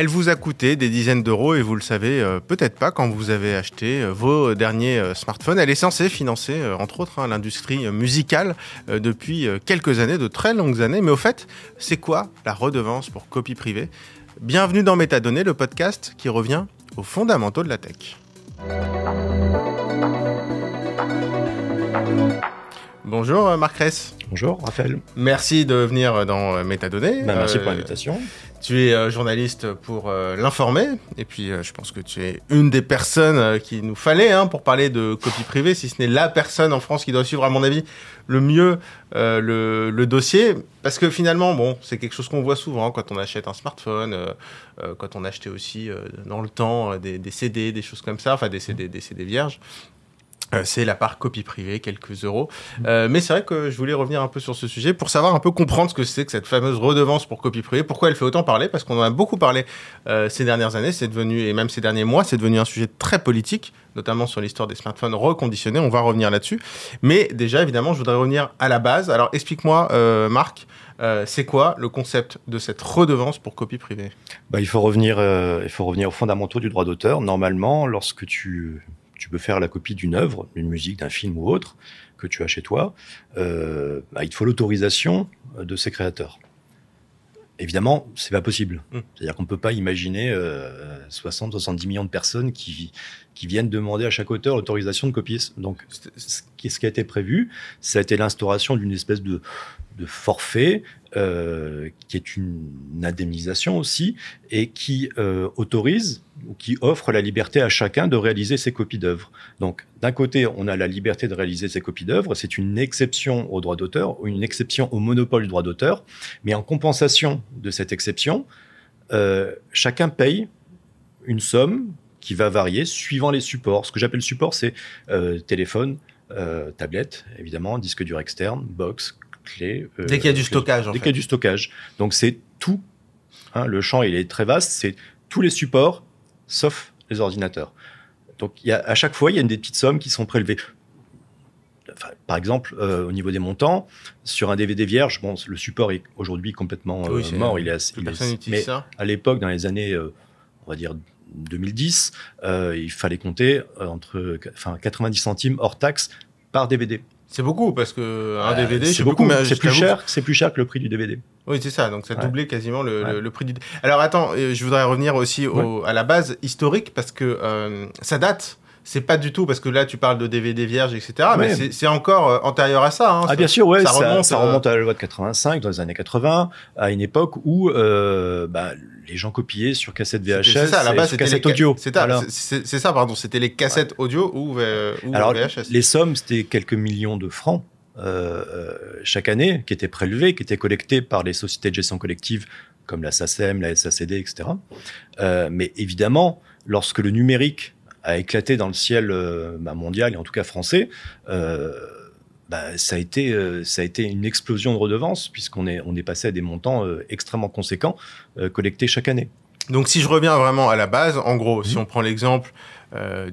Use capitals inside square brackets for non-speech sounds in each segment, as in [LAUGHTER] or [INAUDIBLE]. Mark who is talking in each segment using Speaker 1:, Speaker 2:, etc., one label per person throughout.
Speaker 1: Elle vous a coûté des dizaines d'euros et vous le savez euh, peut-être pas quand vous avez acheté euh, vos derniers euh, smartphones. Elle est censée financer, entre autres, hein, l'industrie musicale depuis quelques années, de très longues années. Mais au fait, c'est quoi la redevance pour copie privée? Bienvenue dans Métadonnées, le podcast qui revient aux fondamentaux de la tech. Bonjour Marc Ress.
Speaker 2: Bonjour Raphaël.
Speaker 1: Merci de venir dans Métadonnées.
Speaker 2: Bah, merci pour l'invitation.
Speaker 1: Tu es euh, journaliste pour euh, l'informer, et puis euh, je pense que tu es une des personnes qu'il nous fallait hein, pour parler de copie privée, si ce n'est la personne en France qui doit suivre, à mon avis, le mieux le, dossier, parce que finalement, bon, c'est quelque chose qu'on voit souvent quand on achète un smartphone, quand on achetait aussi dans le temps des, des, CD, des choses comme ça, enfin des CD, des CD vierges. Euh, c'est la part copie privée, quelques euros. Euh, mais c'est vrai que je voulais revenir un peu sur ce sujet pour savoir un peu comprendre ce que c'est que cette fameuse redevance pour copie privée, pourquoi elle fait autant parler, parce qu'on en a beaucoup parlé euh, ces dernières années, c'est devenu, et même ces derniers mois, c'est devenu un sujet très politique, notamment sur l'histoire des smartphones reconditionnés, on va revenir là-dessus. Mais déjà, évidemment, je voudrais revenir à la base. Alors explique-moi, Marc, c'est quoi le concept de cette redevance pour copie privée?
Speaker 2: Bah, il, faut revenir, il faut revenir aux fondamentaux du droit d'auteur. Normalement, lorsque tu tu peux faire la copie d'une œuvre, d'une musique, d'un film ou autre que tu as chez toi, euh, bah, il te faut l'autorisation de ses créateurs. Évidemment, c'est pas possible. Mmh. C'est-à-dire qu'on ne peut pas imaginer 60, euh, 70 millions de personnes qui, qui viennent demander à chaque auteur l'autorisation de copier. Donc, ce qui a été prévu, ça a été l'instauration d'une espèce de, de forfait euh, qui est une, indemnisation aussi et qui euh, autorise ou qui offre la liberté à chacun de réaliser ses copies d'œuvres. Donc, d'un côté, on a la liberté de réaliser ses copies d'œuvres, c'est une exception au droit d'auteur une exception au monopole du droit d'auteur, mais en compensation de cette exception, euh, chacun paye une somme qui va varier suivant les supports. Ce que j'appelle support, c'est téléphone, tablette, évidemment, disque dur externe, box,
Speaker 1: euh, dès qu'il y a du stockage.
Speaker 2: dès qu'il y a du stockage. Donc c'est tout. Hein, le champ il est très vaste. C'est tous les supports sauf les ordinateurs. Donc il y a, à chaque fois il y a des petites sommes qui sont prélevées. par exemple, euh, au niveau des montants, sur un DVD vierge, bon, le support est aujourd'hui complètement euh, mort. Il est, assez, mais à l'époque, dans les années, on va dire 2010, il fallait compter entre, enfin, 90 centimes hors taxe par DVD.
Speaker 1: C'est beaucoup parce que un DVD,
Speaker 2: c'est beaucoup, c'est plus cher, c'est plus cher que le prix du DVD.
Speaker 1: Oui, c'est ça. Donc ça a doublé quasiment le, le, prix du. Alors attends, euh, je voudrais revenir aussi au, à la base historique parce que euh, ça date c'est pas du tout parce que là tu parles de DVD vierge etc mais c'est encore euh, antérieur à ça, hein,
Speaker 2: ah bien sûr ouais ça, remonte, ça, remonte à la loi de 85 dans les années 80 à une époque où euh, bah, les gens copiaient sur cassette VHS c'est ça base c'était cassette audio.
Speaker 1: c'est ça pardon c'était les cassettes audio ou, ou
Speaker 2: Alors,
Speaker 1: VHS
Speaker 2: les sommes c'était quelques millions de francs euh, chaque année qui étaient prélevés qui étaient collectés par les sociétés de gestion collective comme la SACEM la SACD etc mais évidemment lorsque le numérique a éclaté dans le ciel euh, bah, mondial et en tout cas français, euh, bah, ça, a été, euh, ça a été une explosion de redevances puisqu'on est, on est passé à des montants extrêmement conséquents collectés chaque année.
Speaker 1: Donc si je reviens vraiment à la base, en gros, si mhm. on prend l'exemple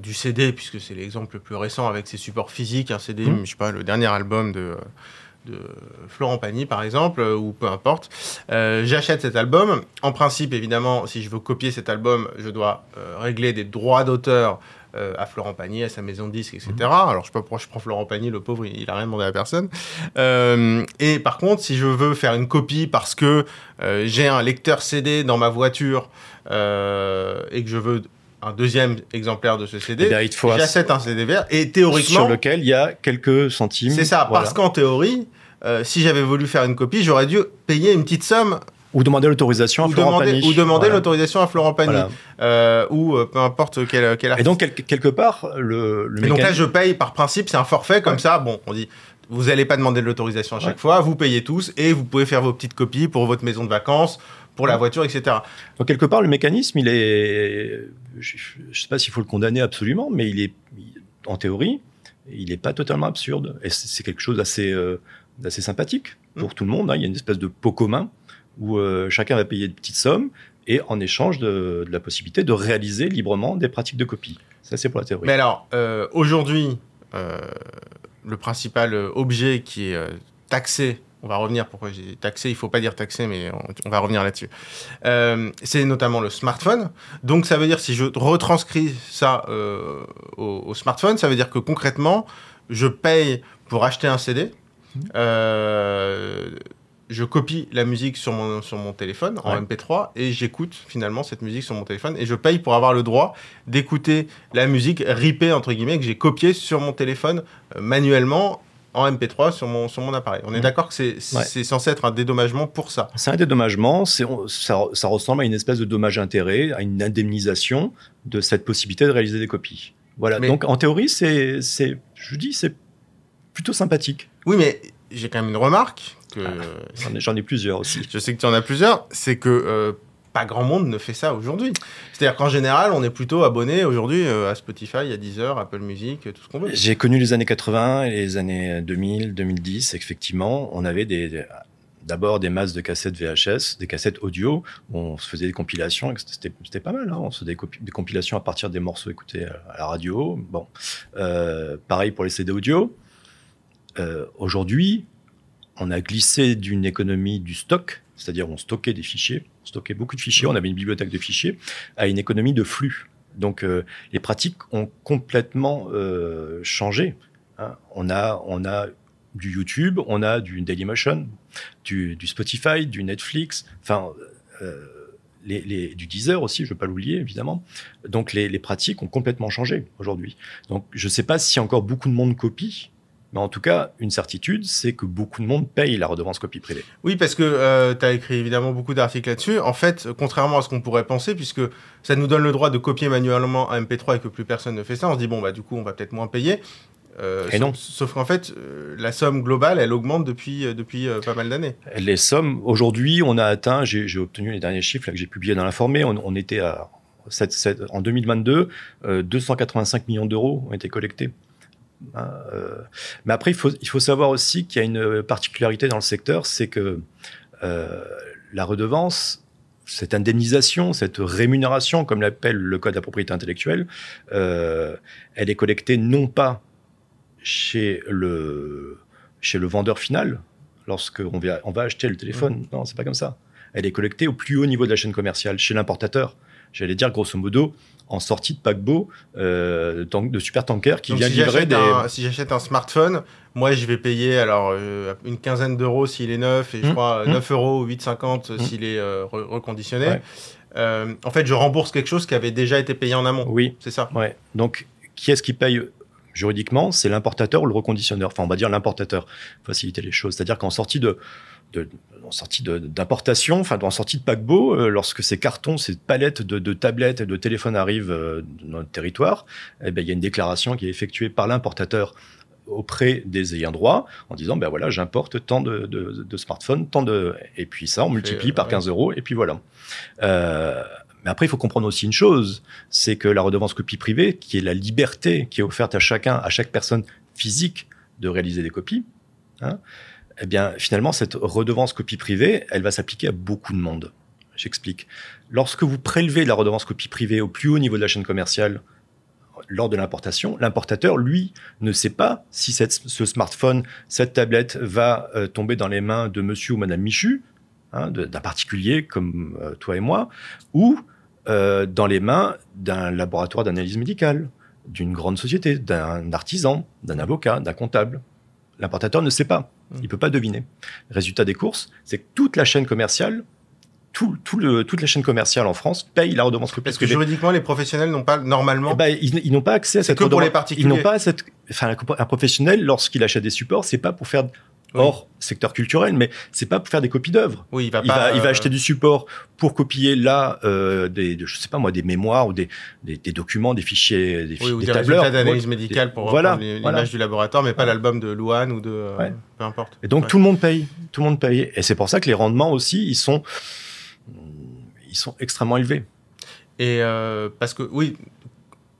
Speaker 1: du CD, puisque c'est l'exemple le plus récent avec ses supports physiques, un CD, mhm. je sais pas, le dernier album de de Florent Pagny par exemple, euh, ou peu importe. Euh, j'achète cet album. En principe, évidemment, si je veux copier cet album, je dois euh, régler des droits d'auteur à Florent Pagny, à sa maison de disques, etc. Mhm. Alors, je sais pas pourquoi je prends Florent Pagny, le pauvre, il, n'a a rien demandé à personne. et par contre, si je veux faire une copie parce que j'ai un lecteur CD dans ma voiture et que je veux un deuxième exemplaire de ce CD, eh j'achète un CD vert et théoriquement
Speaker 2: sur lequel il y a quelques centimes.
Speaker 1: C'est ça, parce qu'en théorie, euh, si j'avais voulu faire une copie, j'aurais dû payer une petite somme
Speaker 2: ou demander l'autorisation à Florent
Speaker 1: Pagny. Ou demander l'autorisation à Florent Pagny. Euh, ou euh, peu importe quel, quel
Speaker 2: artiste. Et donc, quelque part, le, le
Speaker 1: Et donc là, je paye par principe, c'est un forfait comme ça. Bon, on dit, vous n'allez pas demander de l'autorisation à chaque fois, vous payez tous et vous pouvez faire vos petites copies pour votre maison de vacances, pour la voiture, etc.
Speaker 2: Donc, quelque part, le mécanisme, il est. Je ne sais pas s'il faut le condamner absolument, mais il est, en théorie, il n'est pas totalement absurde. Et c'est quelque chose d'assez assez sympathique pour mmh. tout le monde. Hein. Il y a une espèce de pot commun où euh, chacun va payer de petites sommes et en échange de, la possibilité de réaliser librement des pratiques de copie. Ça, c'est pour la théorie.
Speaker 1: Mais alors, euh, aujourd'hui, euh, le principal objet qui est taxé on va revenir pourquoi j'ai taxé. Il faut pas dire taxé, mais on, va revenir là-dessus. C'est notamment le smartphone. Donc ça veut dire si je retranscris ça au, au, smartphone, ça veut dire que concrètement, je paye pour acheter un CD. Euh, je copie la musique sur mon, sur mon téléphone en MP3 et j'écoute finalement cette musique sur mon téléphone et je paye pour avoir le droit d'écouter la musique ripée entre guillemets que j'ai copiée sur mon téléphone euh, manuellement en MP3 sur mon, sur mon appareil. On est d'accord que c'est censé être un dédommagement pour ça.
Speaker 2: C'est un dédommagement, ça, ça ressemble à une espèce de dommage-intérêt, à une indemnisation de cette possibilité de réaliser des copies. Voilà, donc en théorie, c'est, je dis, c'est plutôt sympathique.
Speaker 1: Oui, mais j'ai quand même une remarque. Que...
Speaker 2: Ah, [LAUGHS] j'en ai, plusieurs aussi.
Speaker 1: Je sais que tu en as plusieurs. C'est que euh, pas grand monde ne fait ça aujourd'hui. C'est-à-dire qu'en général, on est plutôt abonné aujourd'hui euh, à Spotify, à Deezer, Apple Music, tout ce qu'on veut.
Speaker 2: J'ai connu les années 80 et les années 2000, 2010. Effectivement, on avait des, d'abord des masses de cassettes VHS, des cassettes audio, où on se faisait des compilations, c'était pas mal, hein. on se faisait des, compilations à partir des morceaux écoutés à la radio. Bon, euh, pareil pour les CD audio. Euh, aujourd'hui, on a glissé d'une économie du stock, c'est-à-dire on stockait des fichiers, on stockait beaucoup de fichiers, on avait une bibliothèque de fichiers, à une économie de flux. Donc euh, les pratiques ont complètement euh, changé. Hein. On a, on a du YouTube, on a du Dailymotion, du, du Spotify, du Netflix, enfin les, du Deezer aussi, je ne veux pas l'oublier évidemment. Donc les, les, pratiques ont complètement changé aujourd'hui. Donc je ne sais pas si encore beaucoup de monde copie, mais en tout cas, une certitude, c'est que beaucoup de monde paye la redevance copie privée.
Speaker 1: Oui, parce que euh, tu as écrit évidemment beaucoup d'articles là-dessus. En fait, contrairement à ce qu'on pourrait penser, puisque ça nous donne le droit de copier manuellement un MP3 et que plus personne ne fait ça, on se dit, bon, bah, du coup, on va peut-être moins payer.
Speaker 2: Euh, et non.
Speaker 1: Sauf qu'en fait, euh, la somme globale, elle augmente depuis, depuis pas mal d'années.
Speaker 2: Les sommes, aujourd'hui, on a atteint, j'ai obtenu les derniers chiffres là, que j'ai publiés dans l'informé, on, on, était à, en 2022, 285 millions d'euros ont été collectés. Hein, euh, mais après, il faut, il faut savoir aussi qu'il y a une particularité dans le secteur, c'est que euh, la redevance, cette indemnisation, cette rémunération, comme l'appelle le Code de la propriété intellectuelle, euh, elle est collectée non pas chez le, chez le vendeur final, lorsqu'on va, on va acheter le téléphone. Mmh. Non, c'est pas comme ça. Elle est collectée au plus haut niveau de la chaîne commerciale, chez l'importateur. J'allais dire, grosso modo, en sortie de paquebot euh, de super tanker qui vient livrer des.
Speaker 1: si j'achète un smartphone, moi je vais payer alors euh, une quinzaine d'euros s'il est neuf et je mmh, crois 9 mmh. euros ou 8,50 mmh. s'il est euh, reconditionné. en fait, je rembourse quelque chose qui avait déjà été payé en amont.
Speaker 2: Oui.
Speaker 1: C'est ça.
Speaker 2: Ouais. Donc, qui est-ce qui paye juridiquement C'est l'importateur ou le reconditionneur. Enfin, on va dire l'importateur. Faciliter les choses. C'est-à-dire qu'en sortie de en sortie d'importation, enfin en sortie de paquebot, euh, lorsque ces cartons, ces palettes de, tablettes et de téléphones arrivent euh, dans notre territoire, eh ben, il y a une déclaration qui est effectuée par l'importateur auprès des ayants droit en disant ben voilà j'importe tant de, de, smartphones tant de et puis ça on multiplie par 15 euros et puis voilà euh, mais après il faut comprendre aussi une chose c'est que la redevance copie privée qui est la liberté qui est offerte à chacun à chaque personne physique de réaliser des copies hein, eh bien, finalement, cette redevance copie privée, elle va s'appliquer à beaucoup de monde. J'explique. Lorsque vous prélevez la redevance copie privée au plus haut niveau de la chaîne commerciale, lors de l'importation, l'importateur, lui, ne sait pas si ce smartphone, cette tablette va euh, tomber dans les mains de monsieur ou madame Michu, hein, d'un particulier comme euh, toi et moi, ou euh, dans les mains d'un laboratoire d'analyse médicale, d'une grande société, d'un artisan, d'un avocat, d'un comptable. L'importateur ne sait pas. Il ne peut pas deviner. Résultat des courses, c'est que toute la chaîne commerciale, tout, tout le, toute la chaîne commerciale en France paye la redevance
Speaker 1: copie Parce que juridiquement, les professionnels n'ont pas normalement.
Speaker 2: Eh ben, ils, n'ont pas accès à cette
Speaker 1: que pour les particuliers.
Speaker 2: Ils n'ont pas cette. Enfin, un professionnel, lorsqu'il achète des supports, c'est pas pour faire hors secteur culturel, mais c'est pas pour faire des copies d'œuvres.
Speaker 1: Oui, il va,
Speaker 2: pas, il va, acheter du support pour copier là, euh, des, je sais pas moi, des mémoires ou des, des, documents, des fichiers, des,
Speaker 1: oui, ou des, d'analyse médicale pour voilà, l'image du laboratoire, mais pas l'album de Louane ou de, euh, peu importe.
Speaker 2: Et donc tout le monde paye, tout le monde paye, et c'est pour ça que les rendements aussi, ils sont, ils sont extrêmement élevés.
Speaker 1: Et euh, parce que oui,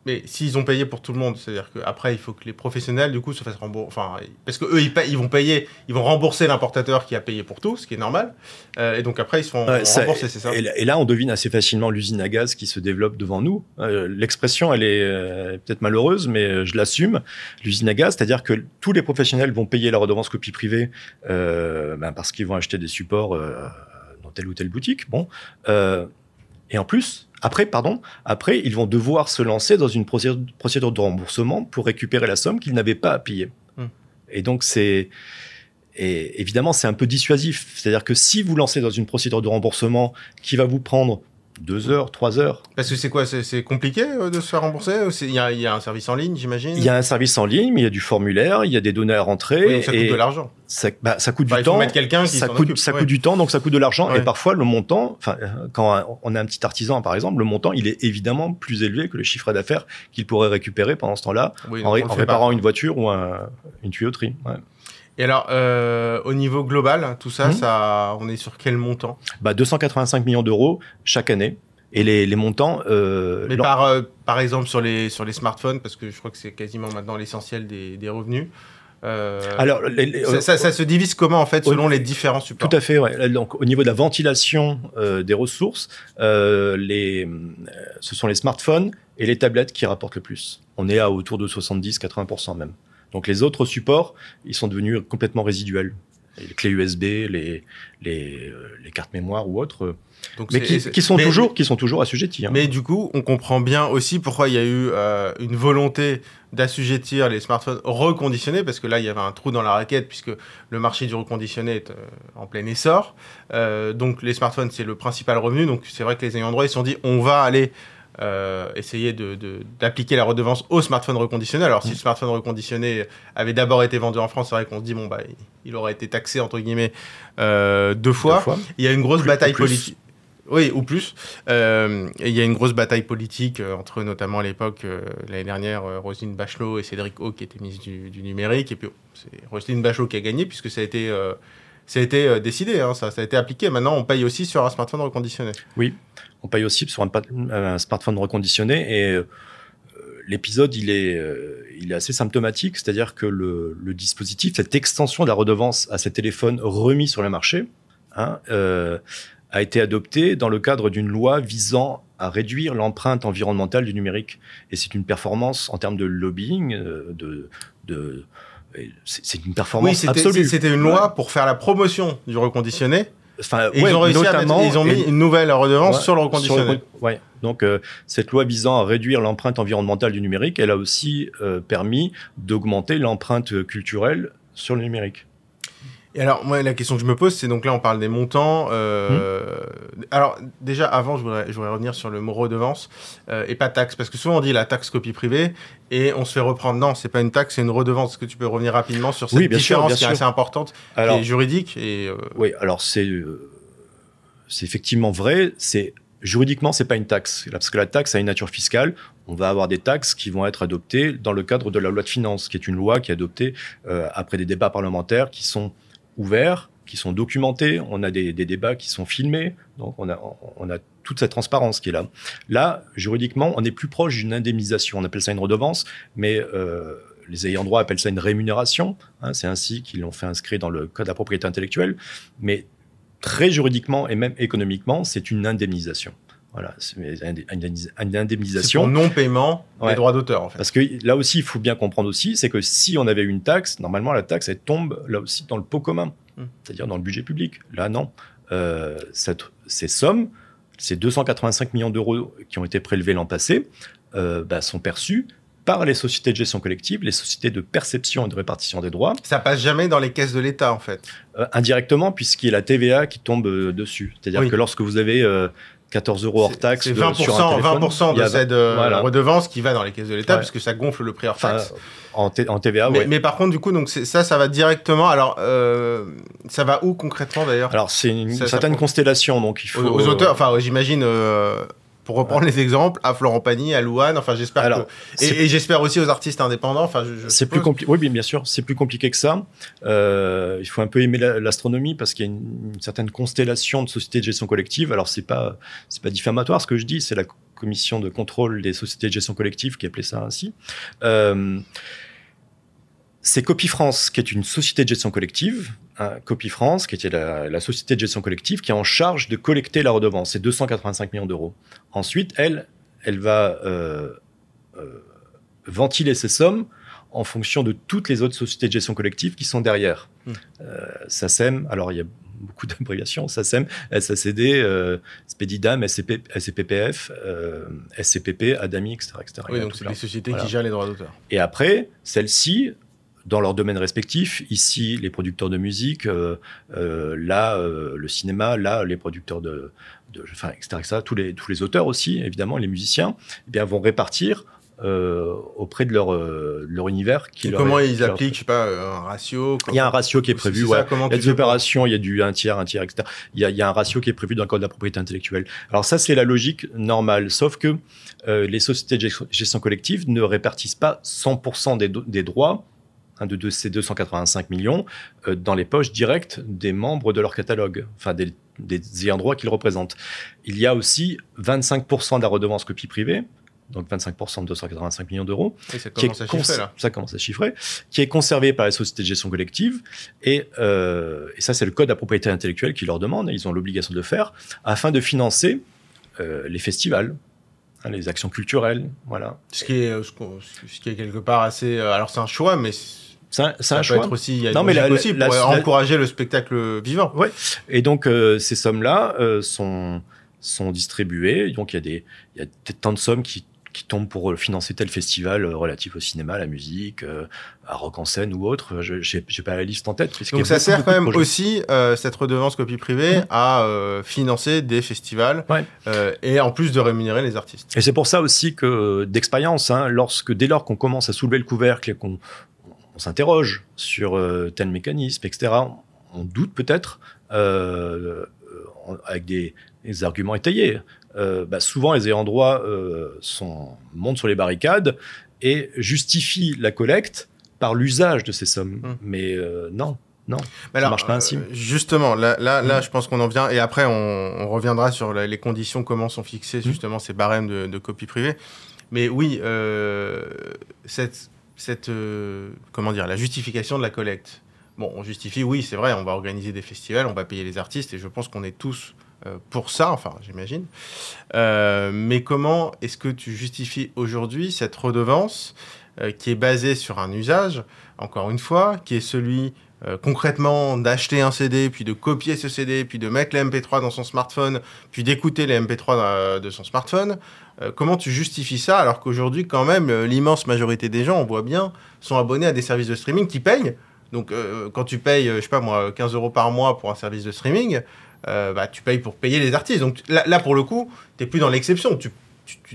Speaker 1: Mais s'ils ont payé pour tout le monde, c'est-à-dire qu'après, il faut que les professionnels, du coup, se fassent rembourser. Enfin, parce qu'eux, ils, ils vont payer, ils vont rembourser l'importateur qui a payé pour tout, ce qui est normal. Euh, et donc après, ils se font
Speaker 2: Ouais,
Speaker 1: rembourser, c'est ça
Speaker 2: Et, là- on devine assez facilement l'usine à gaz qui se développe devant nous. Euh, L'expression, elle est euh, peut-être malheureuse, mais je l'assume. L'usine à gaz, c'est-à-dire que tous les professionnels vont payer la redevance copie privée ben, parce qu'ils vont acheter des supports dans telle ou telle boutique. Bon, et en plus, après, pardon, après, ils vont devoir se lancer dans une procédure, de remboursement pour récupérer la somme qu'ils n'avaient pas à payer.
Speaker 1: Hmm.
Speaker 2: Et donc, c'est et évidemment, c'est un peu dissuasif. C'est-à-dire que si vous lancez dans une procédure de remboursement qui va vous prendre deux heures, trois heures,
Speaker 1: Parce que c'est quoi C'est compliqué euh, de se faire rembourser Il y, a- il y a un service en ligne, j'imagine?
Speaker 2: Il y a un service en ligne, mais il y a du formulaire, il y a des données à rentrer.
Speaker 1: Oui, donc ça coûte
Speaker 2: et
Speaker 1: de l'argent.
Speaker 2: ça, bah, ça coûte du temps.
Speaker 1: mettre quelqu'un qui
Speaker 2: ça coûte,
Speaker 1: occupe,
Speaker 2: ça
Speaker 1: ouais.
Speaker 2: coûte du temps, donc ça coûte de l'argent.
Speaker 1: Ouais.
Speaker 2: Et parfois, le montant, quand on a un petit artisan, par exemple, le montant, il est évidemment plus élevé que le chiffre d'affaires qu'il pourrait récupérer pendant ce temps-là
Speaker 1: Oui,
Speaker 2: en, réparant
Speaker 1: pas.
Speaker 2: une voiture ou un- une tuyauterie. Ouais.
Speaker 1: Et alors, euh, au niveau global, tout ça,
Speaker 2: Mhm.
Speaker 1: ça, on est sur quel montant?
Speaker 2: Bah, 285 millions d'euros chaque année. Et les, les montants. euh,
Speaker 1: Mais par, euh, par exemple sur les, sur les smartphones, parce que je crois que c'est quasiment maintenant l'essentiel des, des revenus. euh,
Speaker 2: Alors, les- les-
Speaker 1: ça, ça- ça se divise comment en fait
Speaker 2: au-
Speaker 1: selon les différents supports?
Speaker 2: Tout à fait. Ouais. Donc, au niveau de la ventilation euh, des ressources, euh, les, ce sont les smartphones et les tablettes qui rapportent le plus. On est à autour de 70-80% même. Donc, les autres supports, ils sont devenus complètement résiduels. Les clés USB, les, les, euh, les cartes mémoire ou autres,
Speaker 1: Donc
Speaker 2: mais qui, sont
Speaker 1: mais-
Speaker 2: toujours, qui sont toujours assujettis. hein.
Speaker 1: Mais du coup, on comprend bien aussi pourquoi il y a eu euh, une volonté d'assujettir les smartphones reconditionnés, parce que là, il y avait un trou dans la raquette, puisque le marché du reconditionné est euh, en plein essor. Euh, donc, les smartphones, c'est le principal revenu. Donc, c'est vrai que les ayants droit, ils se sont dit, on va aller euh, essayer de- de- d'appliquer la redevance aux smartphones reconditionnés. Alors, si
Speaker 2: Mm.
Speaker 1: le smartphone reconditionné avait d'abord été vendu en France, c'est vrai qu'on se dit, bon, bah, il- aurait été taxé, entre guillemets, euh, deux fois.
Speaker 2: Deux fois.
Speaker 1: Il y a une grosse
Speaker 2: Plus-
Speaker 1: bataille politique. Oui, ou plus. Euh, et il y a une grosse bataille politique euh, entre notamment à l'époque, euh, l'année dernière, Roselyne Bachelot et Cédric O qui étaient ministres du, du numérique. Et puis, c'est Roselyne Bachelot qui a gagné puisque ça a été, ça a été euh, décidé, hein, ça, a été appliqué. Maintenant, on paye aussi sur un smartphone reconditionné.
Speaker 2: On paye aussi sur un, smartphone reconditionné et euh, l'épisode il est, euh, il est assez symptomatique, c'est-à-dire que le, dispositif, cette extension de la redevance à ces téléphones remis sur le marché, hein, a été adopté dans le cadre d'une loi visant à réduire l'empreinte environnementale du numérique. Et c'est une performance en termes de lobbying, de, c'est une performance
Speaker 1: Oui,
Speaker 2: absolue.
Speaker 1: c'était une loi pour faire la promotion du reconditionné.
Speaker 2: Enfin,
Speaker 1: Et
Speaker 2: ouais,
Speaker 1: ils ont réussi à mettre, ils ont mis
Speaker 2: et-
Speaker 1: une nouvelle redevance
Speaker 2: Ouais,
Speaker 1: sur le reconditionné.
Speaker 2: sur le- ouais. Donc, euh, cette loi visant à réduire l'empreinte environnementale du numérique, elle a aussi euh, permis d'augmenter l'empreinte culturelle sur le numérique.
Speaker 1: Et alors, moi, la question que je me pose, c'est donc là, on parle des montants. euh, Alors, déjà, avant, je voudrais, je voudrais revenir sur le mot redevance euh, et pas taxe. Parce que souvent, on dit la taxe copie privée et on se fait reprendre. Non, c'est pas une taxe, c'est une redevance. Est-ce que tu peux revenir rapidement sur cette
Speaker 2: Oui, bien sûr,
Speaker 1: différence
Speaker 2: bien
Speaker 1: qui est assez importante,
Speaker 2: Alors,
Speaker 1: qui est juridique et, euh,
Speaker 2: oui, alors c'est c'est effectivement vrai. C'est juridiquement, c'est pas une taxe, parce que la taxe a une nature fiscale. On va avoir des taxes qui vont être adoptées dans le cadre de la loi de finances, qui est une loi qui est adoptée après des débats parlementaires qui sont ouverts, qui sont documentés. On a des, débats qui sont filmés, donc on a, on a toute cette transparence qui est là. Là, juridiquement, on est plus proche d'une indemnisation. On appelle ça une redevance, mais euh, les ayants droit appellent ça une rémunération. hein, c'est ainsi qu'ils l'ont fait inscrire dans le code de la propriété intellectuelle. Mais très juridiquement et même économiquement, c'est une indemnisation. Voilà, c'est une indemnisation.
Speaker 1: non-paiement des droits d'auteur, en fait.
Speaker 2: Parce que là aussi, il faut bien comprendre aussi, c'est que si on avait une taxe, normalement la taxe elle tombe là aussi dans le pot commun,
Speaker 1: Hmm.
Speaker 2: c'est-à-dire dans le budget public. Là non, Euh, cette- ces sommes, ces 285 millions d'euros qui ont été prélevés l'an passé, euh, bah, sont perçus par les sociétés de gestion collective, les sociétés de perception et de répartition des droits,
Speaker 1: Ça passe jamais dans les caisses de l'État, en fait.
Speaker 2: euh, indirectement puisqu'il y a la TVA qui tombe euh, dessus. C'est-à-dire
Speaker 1: Oui.
Speaker 2: que lorsque vous avez euh, 14 euros hors taxe
Speaker 1: C'est
Speaker 2: de-
Speaker 1: 20%,
Speaker 2: sur un téléphone,
Speaker 1: 20%
Speaker 2: il y
Speaker 1: de
Speaker 2: a-
Speaker 1: cette euh,
Speaker 2: voilà.
Speaker 1: redevance qui va dans les caisses de l'État,
Speaker 2: Ouais.
Speaker 1: puisque ça gonfle le prix hors
Speaker 2: Enfin,
Speaker 1: taxe.
Speaker 2: en, TVA,
Speaker 1: mais,
Speaker 2: ouais.
Speaker 1: mais par contre, du coup, donc ça, ça va directement. Alors, euh, ça va où concrètement d'ailleurs?
Speaker 2: Alors c'est une
Speaker 1: Ça-
Speaker 2: certaine constellation, donc il faut
Speaker 1: aux, aux auteurs, enfin, j'imagine, euh, pour reprendre les exemples, à Florent Pagny, à Louane, enfin, j'espère
Speaker 2: Alors,
Speaker 1: que. Et, et j'espère aussi aux artistes indépendants, enfin, je, je
Speaker 2: C'est plus compliqué. Oui, bien bien sûr, c'est plus compliqué que ça. Euh, il faut un peu aimer la- l'astronomie parce qu'il y a une, une certaine constellation de sociétés de gestion collective. Alors c'est pas c'est pas diffamatoire ce que je dis, c'est la commission de contrôle des sociétés de gestion collective qui appelait ça ainsi. Euh, c'est Copy France, qui est une société de gestion collective, hein, Copy France, qui était la, société de gestion collective, qui est en charge de collecter la redevance, c'est 285 millions d'euros. Ensuite, elle, elle va euh, euh, ventiler ces sommes en fonction de toutes les autres sociétés de gestion collective qui sont derrière. Mmh. Euh, SACEM, alors il y a beaucoup d'abréviations, SACEM, SACD, euh, Spedidam, SCPPF, euh, SCPP, Adami, etc.
Speaker 1: Oui, donc c'est des sociétés qui gèrent les droits d'auteur.
Speaker 2: Et après, celles-ci, dans leur domaine respectif, ici les producteurs de musique, euh, euh là euh, le cinéma, là les producteurs de, de enfin, etc., etc., tous les tous les auteurs aussi, évidemment, les musiciens, eh bien vont répartir euh, auprès de leur, euh, leur univers.
Speaker 1: Qui comment ils appliquent, je sais pas, un ratio
Speaker 2: Il y a un ratio qui est prévu. ouais. il y a des opérations, il y a du un tiers, un tiers, etc. Il y a, il y a un ratio qui est prévu dans le code de la propriété intellectuelle. Alors ça, c'est la logique normale, sauf que euh, les sociétés de gestion collective ne répartissent pas 100% des, des droits hein, de, de, ces 285 millions euh, dans les poches directes des membres de leur catalogue, enfin des, des ayants droit qu'ils représentent. Il y a aussi 25% de la redevance copie privée donc 25% de 285 millions d'euros.
Speaker 1: Ça commence à chiffrer, là.
Speaker 2: Ça commence à chiffrer, qui est conservé par les sociétés de gestion collective. Et, euh, et ça, c'est le code de la propriété intellectuelle qui leur demande, et ils ont l'obligation de le faire, afin de financer euh, les festivals, les actions culturelles. Voilà.
Speaker 1: Ce qui est, ce qui est quelque part assez. Euh, alors, c'est un choix, mais.
Speaker 2: C'est un, ça choix.
Speaker 1: Être aussi, il y a non, mais la, aussi pour encourager le spectacle vivant.
Speaker 2: Ouais. Et donc, euh, ces sommes-là euh, sont sont distribuées. Donc, il y a des, il y a tant de sommes qui qui tombent pour euh, financer tel festival euh, relatif au cinéma, à la musique, euh, à rock en scène ou autre. Je n'ai pas la liste en tête.
Speaker 1: Donc ça sert quand même aussi, cette redevance copie privée, à financer des festivals et en plus de rémunérer les artistes.
Speaker 2: Et c'est pour ça aussi que d'expérience, hein, lorsque dès lors qu'on commence à soulever le couvercle et qu'on on, s'interroge sur tel mécanisme, etc., on doute peut-être avec des, des arguments étayés. Euh, bah, souvent les ayants droit euh, sont, montent sur les barricades et justifient la collecte par l'usage de ces sommes. Hum. Mais euh, non, non, Mais ça marche pas ainsi.
Speaker 1: justement, là, là, là hum. je pense qu'on en vient, et après on, reviendra sur les conditions, comment sont fixées hum. justement ces barèmes de, de copie privée. Mais oui, cette, cette comment dire, la justification de la collecte. Bon, on justifie, oui, c'est vrai, on va organiser des festivals, on va payer les artistes, et je pense qu'on est tous euh, pour ça, enfin j'imagine. Euh, mais comment est-ce que tu justifies aujourd'hui cette redevance euh, qui est basée sur un usage, encore une fois, qui est celui concrètement d'acheter un CD, puis de copier ce CD, puis de mettre les MP3 dans son smartphone, puis d'écouter les MP3 de son smartphone Comment tu justifies ça alors qu'aujourd'hui quand même l'immense majorité des gens, on voit bien, sont abonnés à des services de streaming qui payent donc, quand tu payes, je sais pas moi, 15 euros par mois pour un service de streaming, euh, bah, tu payes pour payer les artistes. Donc là, pour le coup, tu n'es plus dans l'exception. Tu,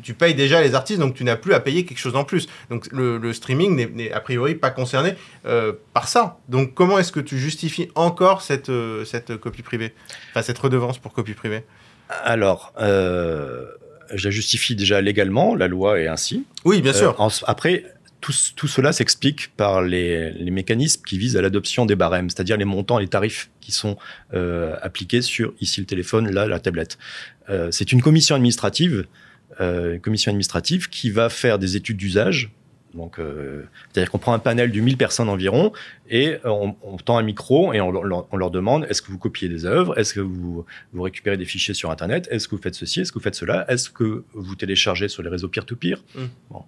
Speaker 1: tu, payes déjà les artistes, donc tu n'as plus à payer quelque chose en plus. Donc le, streaming n'est a priori pas concerné euh, par ça. Donc comment est-ce que tu justifies encore cette, euh, cette copie privée? Enfin, cette redevance pour copie privée?
Speaker 2: Alors, je la justifie déjà légalement, la loi est ainsi.
Speaker 1: Oui, bien sûr.
Speaker 2: après, tout, tout, cela s'explique par les, les, mécanismes qui visent à l'adoption des barèmes, c'est-à-dire les montants et les tarifs qui sont euh, appliqués sur ici le téléphone, là la tablette. Euh, c'est une commission administrative, euh, une commission administrative qui va faire des études d'usage. Donc, c'est-à-dire qu'on prend un panel de 1000 personnes environ et on, on tend un micro et on, on leur demande est-ce que vous copiez des œuvres, est-ce que vous, vous récupérez des fichiers sur Internet, est-ce que vous faites ceci, est-ce que vous faites cela, est-ce que vous téléchargez sur les réseaux peer-to-peer? -peer. Mmh. Bon.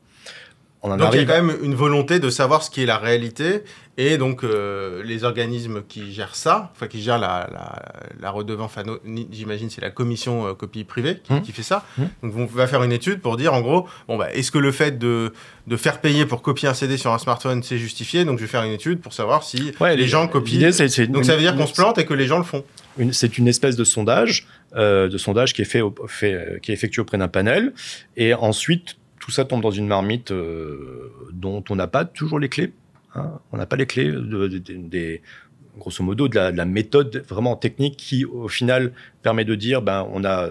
Speaker 1: Donc il y a quand même une volonté de savoir ce qui est la réalité et donc euh, les organismes qui gèrent ça, enfin qui gèrent la, la, la redevance, enfin, j'imagine c'est la commission euh, copie privée qui, mmh. fait ça. Mmh. Donc on va faire une étude pour dire en gros, bon bah est-ce que le fait de, de faire payer pour copier un CD sur un smartphone c'est justifié? Donc je vais faire une étude pour savoir si les, gens copient. donc ça veut dire qu'on se plante et que les gens le font.
Speaker 2: C'est une espèce de sondage, euh, de sondage qui est fait, fait qui est effectué auprès d'un panel et ensuite tout ça tombe dans une marmite euh, dont on n'a pas toujours les clés. Hein. On n'a pas les clés de, grosso modo de la, méthode vraiment technique qui au final permet de dire ben on a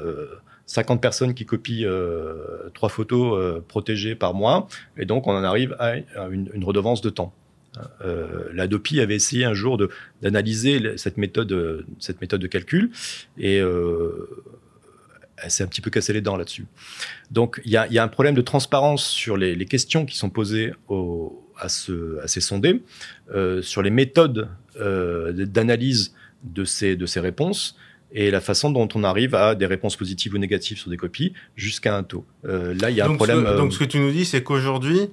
Speaker 2: 50 euh, personnes qui copient euh, trois photos protégées par mois et donc on en arrive à, une, redevance de temps. Euh, L'Adopi avait essayé un jour d'analyser cette méthode, cette méthode de calcul et elle s'est un petit peu cassé les dents là-dessus. Donc il y a, y a, un problème de transparence sur les, les questions qui sont posées au, à, ce, à ces sondés, euh, sur les méthodes euh, d'analyse de ces, de ces réponses et la façon dont on arrive à des réponses positives ou négatives sur des copies jusqu'à un taux.
Speaker 1: Euh, là, il y a un problème. Ce donc, ce que tu nous dis, c'est qu'aujourd'hui,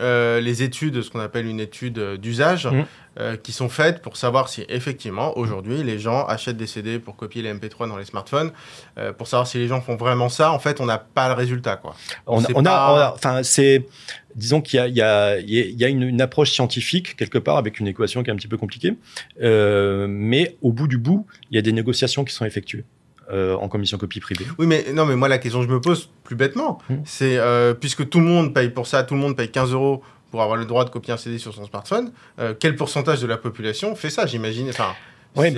Speaker 1: euh, les études, ce qu'on appelle une étude d'usage, mmh. Euh, qui sont faites pour savoir si effectivement aujourd'hui les gens achètent des CD pour copier les MP3 dans les smartphones. Euh, pour savoir si les gens font vraiment ça, en fait, on n'a pas le résultat. Quoi.
Speaker 2: On, on, a, enfin, c'est, disons qu'il y a, il y a, il y a une, une, approche scientifique quelque part avec une équation qui est un petit peu compliquée, mais au bout du bout, il y a des négociations qui sont effectuées. Euh, en commission copie privée.
Speaker 1: Oui, mais non, mais moi la question que je me pose plus bêtement, hmm. c'est euh, puisque tout le monde paye pour ça, tout le monde paye 15 euros pour avoir le droit de copier un CD sur son smartphone, euh, quel pourcentage de la population fait ça, j'imagine? Enfin,
Speaker 2: oui,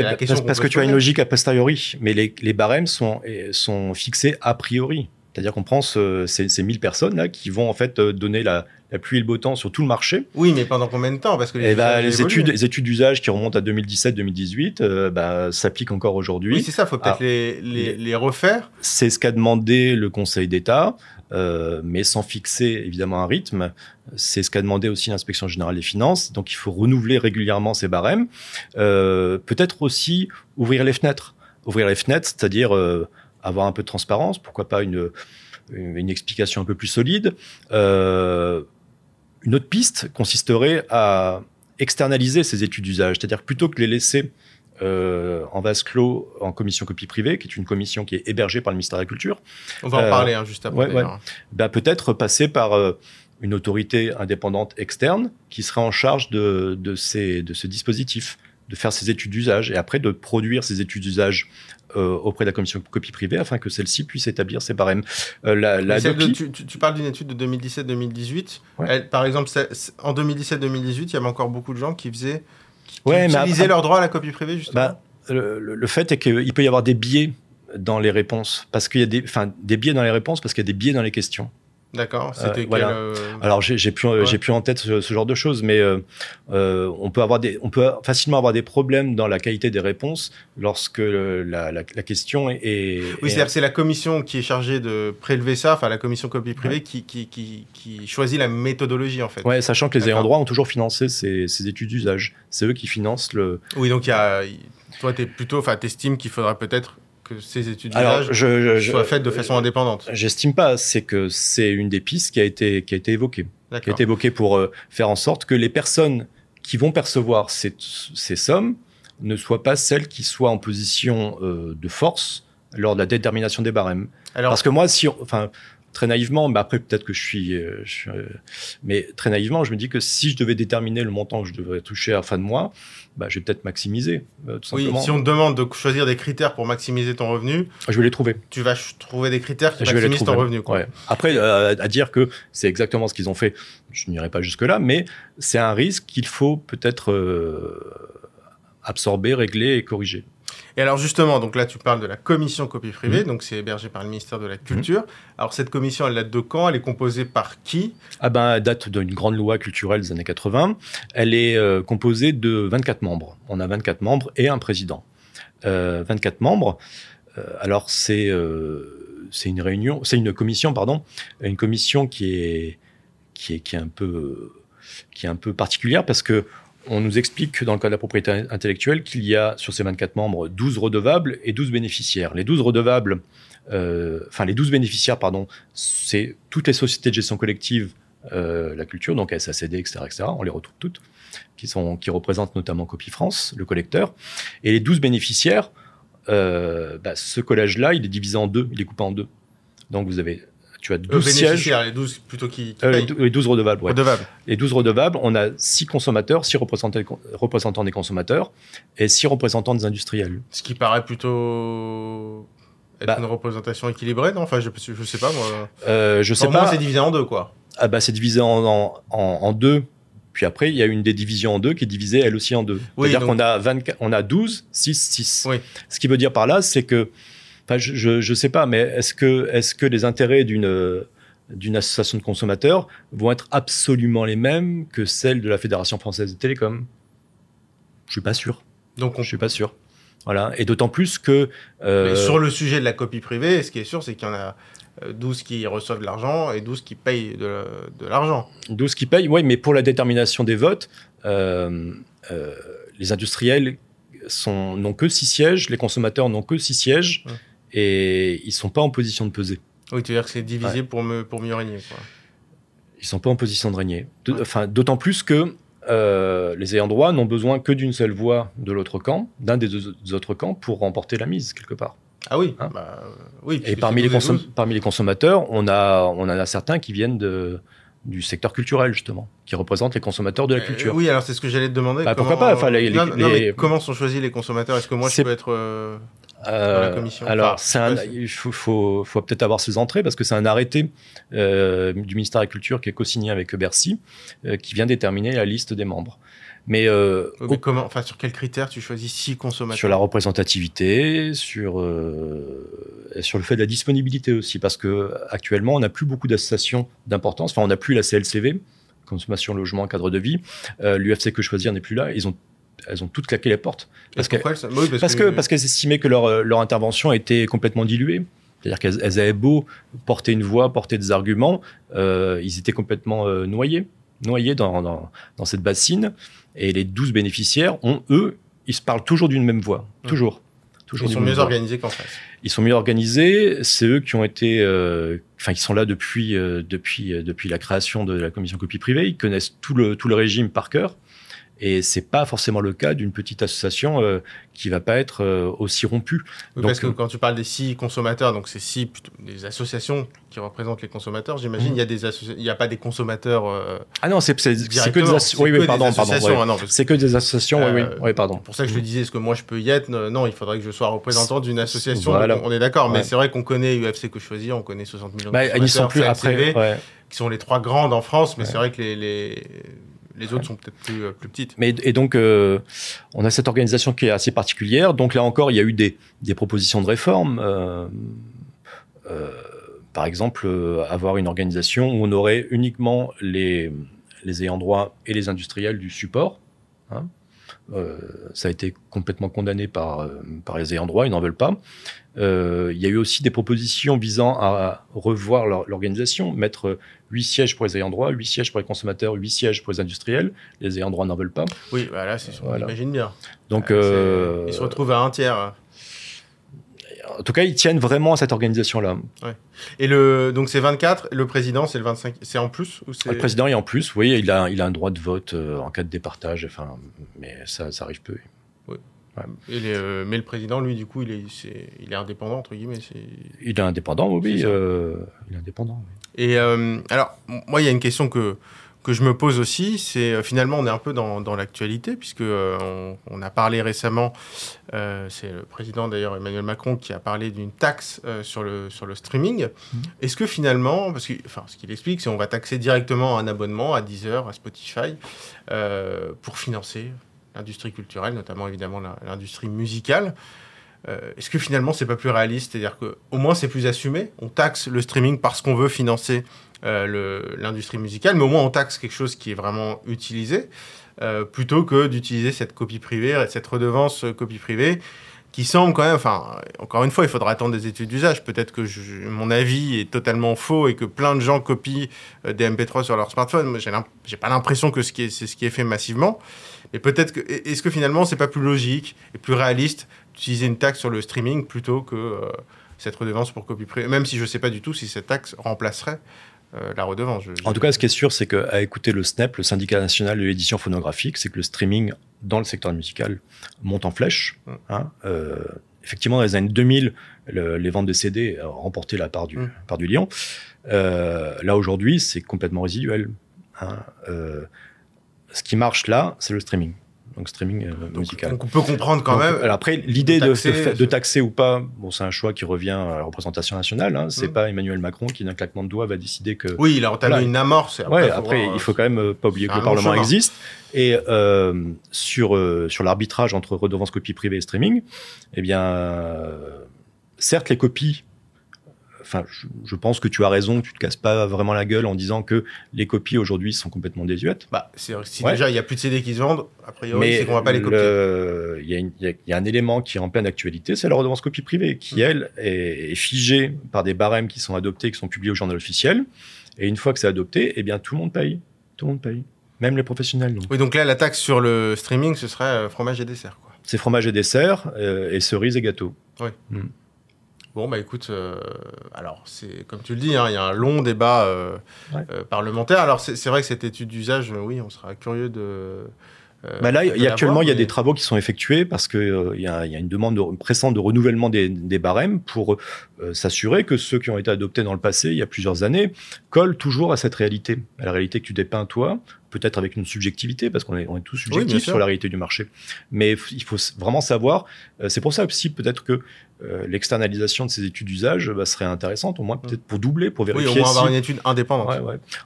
Speaker 2: parce, que tu as une logique a posteriori, mais les, les barèmes sont, sont fixés a priori. C'est-à-dire qu'on prend ces, ces 1000 personnes là qui vont en fait donner la, la pluie et le beau temps sur tout le marché.
Speaker 1: Oui, mais pendant combien de temps? Parce que
Speaker 2: les, eh ben, les études, les études d'usage qui remontent à 2017-2018 euh, bah, s'appliquent encore aujourd'hui.
Speaker 1: Oui, c'est ça, il faut peut-être les, les, refaire.
Speaker 2: C'est ce qu'a demandé le Conseil d'État, euh, mais sans fixer évidemment un rythme. C'est ce qu'a demandé aussi l'inspection générale des finances. Donc il faut renouveler régulièrement ces barèmes. Euh, peut-être aussi ouvrir les fenêtres. Ouvrir les fenêtres, c'est-à-dire euh, avoir un peu de transparence, pourquoi pas une, une explication un peu plus solide. Une autre piste consisterait à externaliser ces études d'usage, c'est-à-dire plutôt que les laisser euh, en vase clos en commission copie privée, qui est une commission qui est hébergée par le ministère de la Culture.
Speaker 1: On va en parler hein, juste après.
Speaker 2: Ben, peut-être passer par euh, une autorité indépendante externe qui serait en charge de, de, ces, de ce dispositif, de faire ces études d'usage et après de produire ces études d'usage euh, auprès de la commission copie privée afin que celle-ci puisse établir ses barèmes.
Speaker 1: Euh, la, la tu, tu, parles d'une étude de 2017-2018. Par exemple, en 2017-2018, il y avait encore beaucoup de gens qui faisaient ouais, utilisaient leur droit à la copie privée, justement.
Speaker 2: Bah, le, le, fait est qu'il peut y avoir des biais dans les réponses, parce qu'il y a des, enfin, des biais dans les réponses, parce qu'il y a des biais dans les questions.
Speaker 1: D'accord. Euh, voilà. Euh,
Speaker 2: Alors j'ai plus j'ai plus en tête ce, genre de choses, mais euh, on peut avoir des on peut facilement avoir des problèmes dans la qualité des réponses lorsque la, la, question est.
Speaker 1: oui, c'est-à-dire c'est la commission qui est chargée de prélever ça, enfin la commission copie privée qui, qui, qui, qui, choisit la méthodologie en fait.
Speaker 2: Ouais, sachant que les ayants droit ont toujours financé ces, ces études d'usage. C'est eux qui financent le.
Speaker 1: Oui, donc il y a toi, tu es plutôt, enfin, estimes qu'il faudra peut-être que ces études d'usage je, je, soient faites de façon indépendante
Speaker 2: J'estime pas. C'est que c'est une des pistes qui a été qui a été évoquée, qui a été évoquée pour euh, faire en sorte que les personnes qui vont percevoir ces, ces sommes ne soient pas celles qui soient en position euh, de force lors de la détermination des barèmes. Alors, Parce que moi, si, enfin, très naïvement, mais après peut-être que je suis, euh, euh, mais très naïvement, je me dis que si je devais déterminer le montant que je devrais toucher à la fin de mois, bah, je vais peut-être maximiser.
Speaker 1: Euh, oui, si on te demande de choisir des critères pour maximiser ton revenu,
Speaker 2: je vais les trouver.
Speaker 1: Tu vas trouver des critères qui maximisent ton revenu. Quoi.
Speaker 2: Après, à dire que c'est exactement ce qu'ils ont fait, je n'irai pas jusque là, mais c'est un risque qu'il faut peut-être absorber, régler et corriger.
Speaker 1: Et alors justement, donc là tu parles de la commission copie privée, mmh. donc c'est hébergé par le ministère de la Culture. Mmh. Alors cette commission, elle date de quand? Elle est composée par qui?
Speaker 2: Ah ben, elle date d'une grande loi culturelle des années 80. Elle est euh, composée de 24 membres. On a 24 membres et un président. Euh, 24 membres. Euh, alors c'est euh, c'est une réunion, c'est une commission, pardon, une commission qui est qui est qui est un peu qui est un peu particulière parce que on nous explique que dans le cas de la propriété intellectuelle, qu'il y a sur ces 24 membres 12 redevables et 12 bénéficiaires. Les 12 redevables, euh, enfin les 12 bénéficiaires, pardon, c'est toutes les sociétés de gestion collective, euh, la culture, donc SACD, etc., etc., on les retrouve toutes, qui, sont, représentent notamment Copie France, le collecteur. Et les 12 bénéficiaires, euh, bah, ce collège-là, il est divisé en deux, il est coupé en deux. Donc vous avez tu as 12 sièges.
Speaker 1: Les 12 plutôt qui,
Speaker 2: euh, les 12 redevables, ouais. redevables. Les 12 redevables, on a 6 consommateurs, 6 représentants, des consommateurs et 6 représentants des industriels.
Speaker 1: Ce qui paraît plutôt être bah. une représentation équilibrée, non? Enfin, je, je sais pas, moi.
Speaker 2: Euh, je sais pas.
Speaker 1: c'est divisé en deux, quoi.
Speaker 2: Ah bah, c'est divisé en, en, en, deux. Puis après, il y a une des divisions en deux qui est divisée elle aussi en deux. C'est-à-dire qu'on a 24, on a 12, 6, 6. Oui. Ce qui veut dire par là, c'est que je, je sais pas, mais est-ce que, est-ce que les intérêts d'une d'une association de consommateurs vont être absolument les mêmes que celles de la Fédération française de télécom? Je suis pas sûr. Donc, on... je suis pas sûr. Voilà. Et d'autant plus que.
Speaker 1: Euh... sur le sujet de la copie privée, ce qui est sûr, c'est qu'il y en a 12 qui reçoivent de l'argent et 12 qui payent de, de l'argent.
Speaker 2: 12 qui payent, oui, mais pour la détermination des votes, euh, euh, les industriels n'ont que 6 sièges, les consommateurs n'ont que 6 sièges, ouais. Et ils ne sont pas en position de peser.
Speaker 1: Oui, tu veux dire que c'est divisé ouais. pour, me, pour mieux régner. Quoi.
Speaker 2: Ils ne sont pas en position de régner. Enfin, D'autant plus que euh, les ayants droit n'ont besoin que d'une seule voix de l'autre camp, d'un des deux autres camps, pour remporter la mise, quelque part.
Speaker 1: Ah oui, hein bah, oui
Speaker 2: Et parmi les, parmi les, consommateurs, on, a, on en a certains qui viennent de, du secteur culturel, justement, qui représentent les consommateurs de la culture.
Speaker 1: Euh, oui, alors c'est ce que j'allais te demander.
Speaker 2: Bah, pourquoi pas enfin, les,
Speaker 1: non, non, mais Comment sont choisis les consommateurs? Est-ce que moi, je peux être euh, la commission
Speaker 2: Alors,
Speaker 1: enfin,
Speaker 2: un, il faut, faut, faut peut-être avoir ses entrées, parce que c'est un arrêté euh, du ministère de la Culture qui est co-signé avec Bercy, euh, qui vient déterminer la liste des membres. Mais, euh,
Speaker 1: mais comment, enfin, sur quels critères tu choisis six consommateurs?
Speaker 2: Sur la représentativité, sur euh, sur le fait de la disponibilité aussi, parce que actuellement, on n'a plus beaucoup d'associations d'importance. Enfin, on n'a plus la CLCV, consommation, logement, cadre de vie. Euh, L'UFC que choisir n'est plus là. Ils ont elles ont toutes claqué les portes
Speaker 1: parce que
Speaker 2: oui, parce, parce que, parce qu'elles estimaient que leur leur intervention était complètement diluée. C'est-à-dire qu'elles avaient beau porter une voix, porter des arguments, euh, ils étaient complètement euh, noyés, noyés dans, dans, dans cette bassine. Et les 12 bénéficiaires ont, eux, ils se parlent toujours d'une même voix. Mmh. Toujours. toujours
Speaker 1: ils sont mieux organisés qu'en face.
Speaker 2: Ils sont mieux organisés. C'est eux qui ont été, euh, enfin, qui sont là depuis, euh, depuis, euh, depuis la création de la commission copie privée. Ils connaissent tout le, tout le régime par cœur. Et c'est pas forcément le cas d'une petite association euh, qui va pas être euh, aussi rompue.
Speaker 1: Oui, donc, parce que quand tu parles des six consommateurs, donc c'est six des associations qui représentent les consommateurs. J'imagine il mmh. y a des il y a pas des consommateurs. Euh,
Speaker 2: ah non, c'est que des as... oui, oui, pardon, pardon. Ouais. Ah, c'est que des associations. oui, oui, pardon.
Speaker 1: Pour ça que je te disais, est-ce que moi je peux y être? Non, il faudrait que je sois représentant d'une association. Voilà. on est d'accord, mais c'est vrai qu'on connaît UFC que choisir, on connaît 60 millions.
Speaker 2: Bah,
Speaker 1: de
Speaker 2: ils sont plus après. Ouais.
Speaker 1: Qui sont les trois grandes en France, mais c'est vrai que les, les les autres sont peut-être plus, euh, plus, petites.
Speaker 2: Mais, et donc, euh, on a cette organisation qui est assez particulière. Donc là encore, il y a eu des, des propositions de réforme. Euh, par exemple, avoir une organisation où on aurait uniquement les, les ayants droit et les industriels du support. Hein. Euh, ça a été complètement condamné par, par les ayants droit, ils n'en veulent pas. Euh, il y a eu aussi des propositions visant à revoir l'organisation, mettre 8 sièges pour les ayants droit, 8 sièges pour les consommateurs, 8 sièges pour les industriels. Les ayants droit n'en veulent pas.
Speaker 1: Oui, voilà, c'est on voilà. imagine bien.
Speaker 2: Donc, euh,
Speaker 1: ils se retrouvent à un tiers.
Speaker 2: En tout cas, ils tiennent vraiment à cette organisation-là.
Speaker 1: Ouais. Et le, donc c'est 24, le président c'est le 25, c'est en plus ou
Speaker 2: Le président est en plus, oui, il a, il a un droit de vote euh, en cas de départage, enfin, mais ça, ça arrive peu.
Speaker 1: Oui. Ouais. Les, euh, mais le président, lui, du coup, il est, est il est indépendant, entre guillemets.
Speaker 2: Il est indépendant, oui, euh, il est indépendant. Oui.
Speaker 1: Et alors, moi, il y a une question que, que je me pose aussi, c'est finalement, on est un peu dans, dans l'actualité, puisque on, on, a parlé récemment, c'est le président d'ailleurs Emmanuel Macron qui a parlé d'une taxe sur, le, sur le streaming. Mmh. Est-ce que finalement, parce que enfin, ce qu'il explique, c'est on va taxer directement un abonnement à Deezer, à Spotify, pour financer l'industrie culturelle, notamment évidemment l'industrie musicale. Euh, Est-ce que finalement c'est pas plus réaliste? C'est-à-dire qu'au moins c'est plus assumé? On taxe le streaming parce qu'on veut financer euh, l'industrie musicale, mais au moins on taxe quelque chose qui est vraiment utilisé, euh, plutôt que d'utiliser cette copie privée, cette redevance copie privée, qui semble quand même, enfin, encore une fois, il faudra attendre des études d'usage. Peut-être que mon avis est totalement faux et que plein de gens copient euh, des MP3 sur leur smartphone. J'ai pas l'impression que c'est ce, qui est fait massivement. Et peut-être que, est-ce que finalement, c'est pas plus logique et plus réaliste d'utiliser une taxe sur le streaming plutôt que euh, cette redevance pour copie privée? Même si je sais pas du tout si cette taxe remplacerait euh, la redevance. Je,
Speaker 2: en tout cas, ce qui est sûr, c'est qu'à écouter le SNEP, le syndicat national de l'édition phonographique, c'est que le streaming dans le secteur musical monte en flèche. Mmh. Hein, euh, effectivement, dans les années 2000, le, les ventes de CD ont remporté la part du, mmh. part du lion. Euh, là, aujourd'hui, c'est complètement résiduel. Hein, euh, ce qui marche là, c'est le streaming donc streaming euh,
Speaker 1: donc,
Speaker 2: musical.
Speaker 1: Donc on peut comprendre quand
Speaker 2: donc,
Speaker 1: même.
Speaker 2: Alors après, l'idée de, de, de, taxer ou pas, bon, c'est un choix qui revient à la représentation nationale. Hein. C'est mmh. pas Emmanuel Macron qui, d'un claquement de doigts, va décider que.
Speaker 1: Oui, il a entamé voilà. une amorce.
Speaker 2: Après, ouais, après voir, il faut quand même euh, pas oublier que le Parlement chemin. existe. Et euh, sur euh, sur l'arbitrage entre redevance copie privée et streaming, eh bien, certes, les copies enfin, je, pense que tu as raison, tu te casses pas vraiment la gueule en disant que les copies aujourd'hui sont complètement désuètes.
Speaker 1: Bah, si déjà il y a plus de CD qui se vendent, a priori, c'est qu'on va pas les copier.
Speaker 2: Il y, a un élément qui est en pleine actualité, c'est la redevance copie privée, qui mm. elle est, figée par des barèmes qui sont adoptés, qui sont publiés au journal officiel. Et une fois que c'est adopté, eh bien tout le monde paye, tout le monde paye, même les professionnels.
Speaker 1: Oui, donc là la taxe sur le streaming, ce serait euh, fromage et dessert, quoi.
Speaker 2: C'est fromage et dessert euh, et cerises et gâteaux.
Speaker 1: Oui. Mm. Bon, bah écoute, euh, alors c'est comme tu le dis, hein, il y a un long débat euh, euh, parlementaire. Alors c'est vrai que cette étude d'usage, oui, on sera curieux de.
Speaker 2: bah là, y a actuellement, il y a des travaux qui sont effectués parce qu'il il y, a une demande pressante de renouvellement des, des barèmes pour s'assurer que ceux qui ont été adoptés dans le passé, il y a plusieurs années, collent toujours à cette réalité, à la réalité que tu dépeins toi, peut-être avec une subjectivité, parce qu'on est, on est tous subjectifs sur la réalité du marché. Mais il faut vraiment savoir, c'est pour ça aussi peut-être que euh, l'externalisation de ces études d'usage bah, serait intéressante, au moins peut-être pour doubler, pour vérifier.
Speaker 1: Oui, au moins avoir une étude indépendante.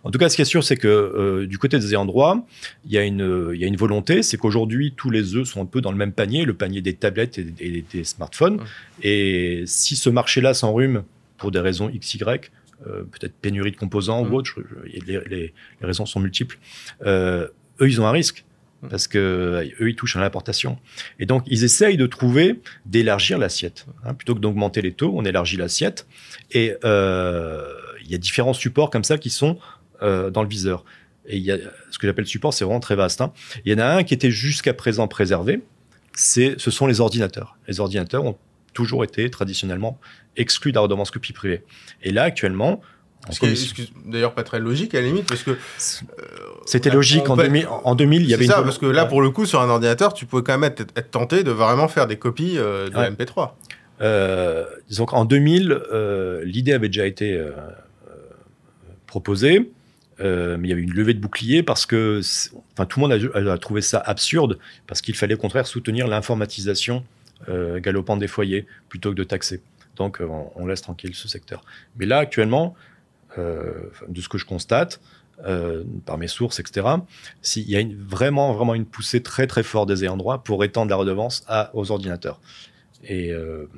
Speaker 2: En tout cas, ce qui est sûr, c'est que euh, du côté des ayants droit, il y a une, il y a une volonté, c'est qu'aujourd'hui, tous les œufs sont un peu dans le même panier, le panier des tablettes et, des smartphones. Et si ce marché-là s'enrhume pour des raisons XY, euh, peut-être pénurie de composants ou autre, les, les, raisons sont multiples, eux, ils ont un risque parce que euh, eux ils touchent à l'importation. Et donc ils essayent de trouver d'élargir l'assiette hein. plutôt que d'augmenter les taux on élargit l'assiette. Et euh, il y a différents supports comme ça qui sont euh, dans le viseur. Et il y a ce que j'appelle support c'est vraiment très vaste hein. il y en a un qui était jusqu'à présent préservé c'est ce sont les ordinateurs. Les ordinateurs ont toujours été traditionnellement exclus de la redevance copie privée et là actuellement
Speaker 1: D'ailleurs, pas très logique à la limite, parce que. Euh,
Speaker 2: C'était logique en, 2000, en 2000, il y avait
Speaker 1: ça, parce que là, pour le coup, sur un ordinateur, tu pouvais quand même être, tenté de vraiment faire des copies euh, de MP3.
Speaker 2: Euh, disons qu'en 2000, euh, l'idée avait déjà été proposée, mais il y avait une levée de bouclier parce que enfin, tout le monde a, a trouvé ça absurde, parce qu'il fallait au contraire soutenir l'informatisation galopante des foyers plutôt que de taxer. Donc, on, on laisse tranquille ce secteur. Mais là, actuellement, euh, de ce que je constate, euh, par mes sources, etc., s'il y a vraiment, vraiment une poussée très, très forte des ayants droit pour étendre la redevance aux ordinateurs. Et euh,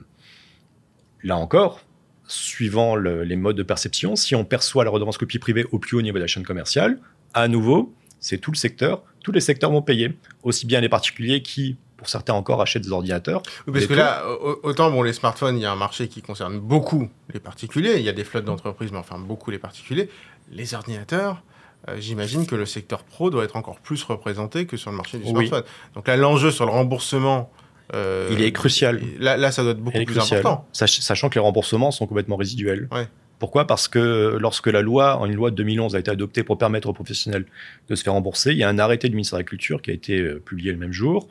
Speaker 2: là encore, suivant les modes de perception, si on perçoit la redevance copie privée au plus haut niveau de la chaîne commerciale, à nouveau, c'est tout le secteur, tous les secteurs vont payer, aussi bien les particuliers qui pour certains encore achètent des ordinateurs.
Speaker 1: Oui, parce que là, autant bon, les smartphones, il y a un marché qui concerne beaucoup les particuliers. Il y a des flottes d'entreprises, mais enfin beaucoup les particuliers. Les ordinateurs, euh, j'imagine que le secteur pro doit être encore plus représenté que sur le marché du smartphone. Donc là, l'enjeu sur le remboursement.
Speaker 2: Euh, il est crucial.
Speaker 1: Là, là, ça doit être beaucoup plus important.
Speaker 2: Sachant que les remboursements sont complètement résiduels. Ouais. Pourquoi? Parce que lorsque la loi, une loi de 2011 a été adoptée pour permettre aux professionnels de se faire rembourser, il y a un arrêté du ministère de la Culture qui a été euh, publié le même jour,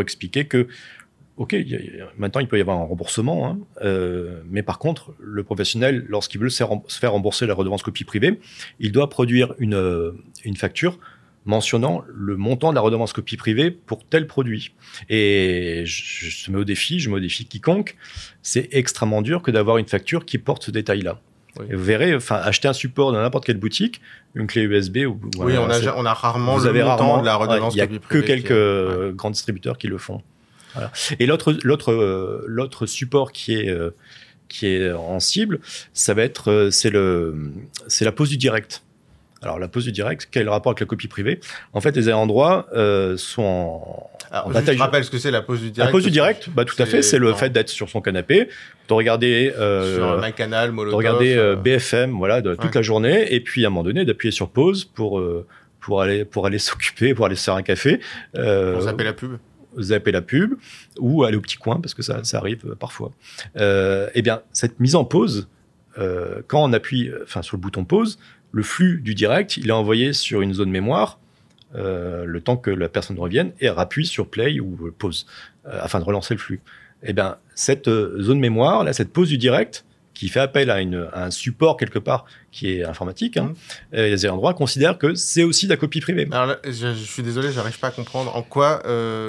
Speaker 2: expliquer que, OK, maintenant il peut y avoir un remboursement, hein, euh, mais par contre, le professionnel, lorsqu'il veut se faire rembourser la redevance copie privée, il doit produire une, euh, une facture mentionnant le montant de la redevance copie privée pour tel produit. Et je, me au défi, je me au défi quiconque, c'est extrêmement dur que d'avoir une facture qui porte ce détail-là. Vous verrez, enfin, acheter un support dans n'importe quelle boutique, une clé USB ou.
Speaker 1: Oui, on a, on a rarement vous le avez rarement, de la redevance.
Speaker 2: Il n'y a que quelques euh, grands distributeurs qui le font. Voilà. Et l'autre, l'autre, euh, l'autre support qui est euh, qui est en cible, ça va être, c'est le, c'est la pose du direct. Alors la pose du direct, quel rapport avec la copie privée? En fait, les ayants droit euh, sont en,
Speaker 1: Alors, Je rappelle ce que c'est la pose du direct.
Speaker 2: La pose du direct, bah tout à fait, c'est le fait d'être sur son canapé, de regarder
Speaker 1: euh, sur un canal, Molotov,
Speaker 2: de regarder euh, euh BFM, voilà, de, toute la journée, et puis à un moment donné d'appuyer sur pause pour pour aller pour aller [LAUGHS] s'occuper, pour aller se faire un café.
Speaker 1: Euh, pour zapper la pub
Speaker 2: zapper la pub ou aller au petit coin parce que ça, ça arrive parfois. Eh bien, cette mise en pause, euh, quand on appuie, enfin sur le bouton pause, le flux du direct, il est envoyé sur une zone mémoire euh, le temps que la personne revienne et rappuie sur play ou pause euh, afin de relancer le flux. Et eh bien, cette euh, zone mémoire, là, cette pause du direct, qui fait appel à, une, un support quelque part qui est informatique, hein, mmh. les ayants droit considèrent que c'est aussi de la copie privée.
Speaker 1: Alors je, suis désolé, j'arrive pas à comprendre en quoi,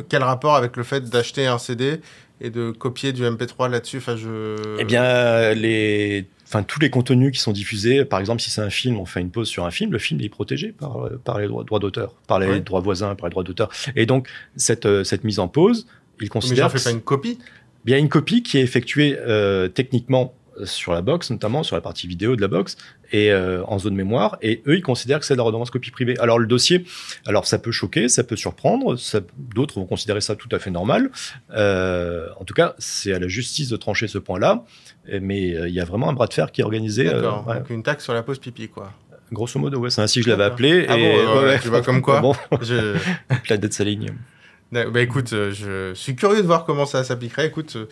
Speaker 1: quel rapport avec le fait d'acheter un CD et de copier du MP3 là-dessus. Enfin, je.
Speaker 2: Eh bien, les enfin tous les contenus qui sont diffusés, par exemple si c'est un film, on fait une pause sur un film, le film est protégé par, par les droits, d'auteur, par les droits voisins, par les droits d'auteur. Et donc cette, euh, cette mise en pause, il considère...
Speaker 1: Mais fais pas une copie
Speaker 2: Bien une copie qui est effectuée euh, techniquement sur la box, notamment sur la partie vidéo de la box, et en zone mémoire, et eux, ils considèrent que c'est de la redevance copie privée. Alors le dossier, alors ça peut choquer, ça peut surprendre, d'autres vont considérer ça tout à fait normal. en tout cas, c'est à la justice de trancher ce point-là, mais il y a vraiment un bras de fer qui est organisé.
Speaker 1: D'accord, donc une taxe sur la pause pipi, quoi.
Speaker 2: Grosso modo, ouais, c'est ainsi que je l'avais appelé.
Speaker 1: Ah et, bon, tu vois comme quoi. [LAUGHS]
Speaker 2: bon, je... [LAUGHS] planète s'aligne.
Speaker 1: Bah écoute, euh, je suis curieux de voir comment ça s'appliquerait. Écoute, euh,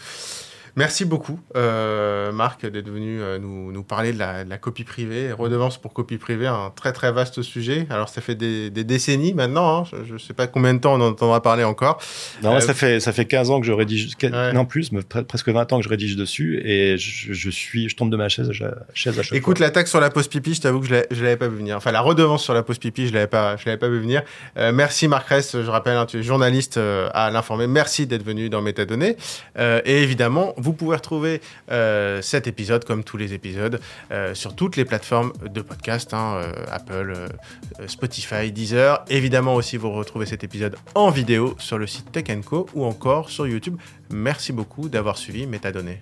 Speaker 1: Merci beaucoup, euh, Marc, d'être venu euh, nous, nous, parler de la, de la, copie privée, redevance pour copie privée, un très très vaste sujet. Alors ça fait des, des décennies maintenant, hein. je ne sais pas combien de temps on en entendra parler encore.
Speaker 2: Non, euh, ça, fait, ça fait 15 ans que je rédige, non plus, mais presque 20 ans que je rédige dessus, et je, je suis, je tombe de ma chaise, chaise à chaque
Speaker 1: Écoute,
Speaker 2: fois.
Speaker 1: la taxe sur la pause pipi, je t'avoue que je ne l'avais pas vu venir. Enfin, la redevance sur la pause pipi, je ne l'avais pas, je l'avais pas vu venir. Euh, merci Marc Rest, je rappelle, hein, tu es journaliste euh, à l'informer. Merci d'être venu dans Métadonnées. et évidemment, vous pouvez retrouver euh, cet épisode, comme tous les épisodes, euh, sur toutes les plateformes de podcast, hein, euh, Apple, Spotify, Deezer. Évidemment aussi, vous retrouvez cet épisode en vidéo sur le site Tech Co ou encore sur YouTube. Merci beaucoup d'avoir suivi Métadonnées.